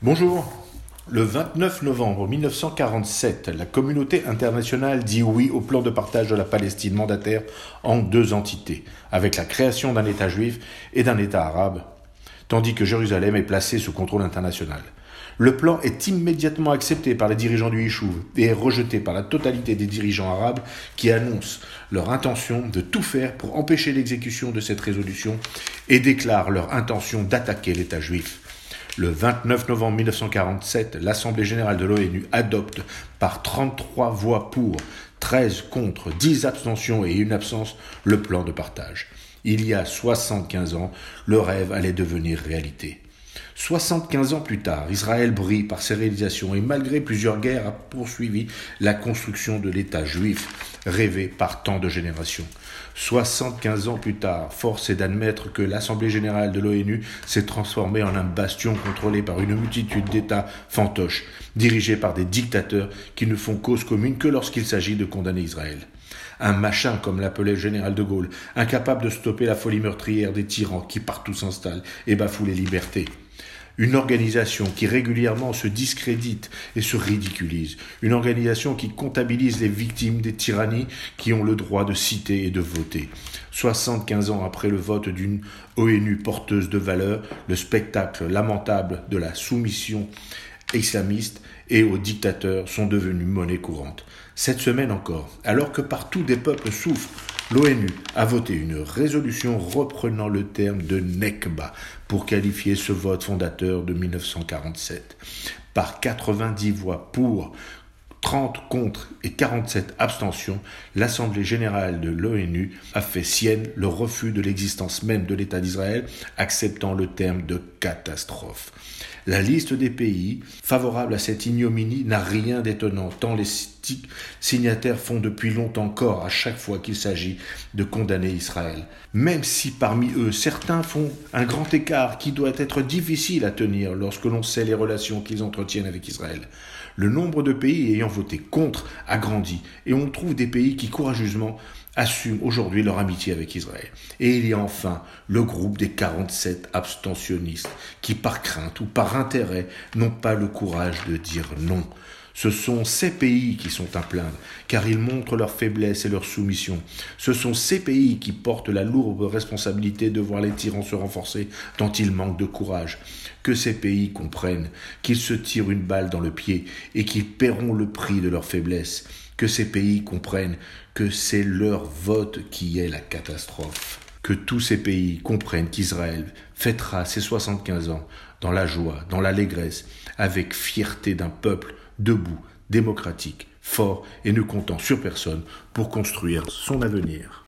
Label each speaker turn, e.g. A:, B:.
A: Bonjour. Le 29 novembre 1947, la communauté internationale dit oui au plan de partage de la Palestine mandataire en deux entités, avec la création d'un État juif et d'un État arabe, tandis que Jérusalem est placée sous contrôle international. Le plan est immédiatement accepté par les dirigeants du Yishuv et est rejeté par la totalité des dirigeants arabes qui annoncent leur intention de tout faire pour empêcher l'exécution de cette résolution et déclarent leur intention d'attaquer l'État juif. Le 29 novembre 1947, l'Assemblée générale de l'ONU adopte par 33 voix pour, 13 contre, 10 abstentions et une absence le plan de partage. Il y a 75 ans, le rêve allait devenir réalité. 75 ans plus tard, Israël brille par ses réalisations et malgré plusieurs guerres a poursuivi la construction de l'État juif, rêvé par tant de générations. 75 ans plus tard, force est d'admettre que l'Assemblée générale de l'ONU s'est transformée en un bastion contrôlé par une multitude d'États fantoches, dirigés par des dictateurs qui ne font cause commune que lorsqu'il s'agit de condamner Israël un machin comme l'appelait le général de Gaulle, incapable de stopper la folie meurtrière des tyrans qui partout s'installent et bafouent les libertés. Une organisation qui régulièrement se discrédite et se ridiculise. Une organisation qui comptabilise les victimes des tyrannies qui ont le droit de citer et de voter. 75 ans après le vote d'une ONU porteuse de valeurs, le spectacle lamentable de la soumission islamistes et aux dictateurs sont devenus monnaie courante. Cette semaine encore, alors que partout des peuples souffrent, l'ONU a voté une résolution reprenant le terme de Nekba pour qualifier ce vote fondateur de 1947. Par 90 voix pour, 30 contre et 47 abstentions, l'Assemblée générale de l'ONU a fait sienne le refus de l'existence même de l'État d'Israël, acceptant le terme de catastrophe. La liste des pays favorables à cette ignominie n'a rien d'étonnant, tant les signataires font depuis longtemps corps à chaque fois qu'il s'agit de condamner Israël. Même si parmi eux certains font un grand écart qui doit être difficile à tenir lorsque l'on sait les relations qu'ils entretiennent avec Israël. Le nombre de pays ayant contre a grandi et on trouve des pays qui courageusement assument aujourd'hui leur amitié avec Israël. Et il y a enfin le groupe des 47 abstentionnistes qui par crainte ou par intérêt n'ont pas le courage de dire non. Ce sont ces pays qui sont à plaindre, car ils montrent leur faiblesse et leur soumission. Ce sont ces pays qui portent la lourde responsabilité de voir les tyrans se renforcer tant ils manquent de courage. Que ces pays comprennent qu'ils se tirent une balle dans le pied et qu'ils paieront le prix de leur faiblesse. Que ces pays comprennent que c'est leur vote qui est la catastrophe que tous ces pays comprennent qu'Israël fêtera ses 75 ans dans la joie, dans l'allégresse, avec fierté d'un peuple debout, démocratique, fort et ne comptant sur personne pour construire son avenir.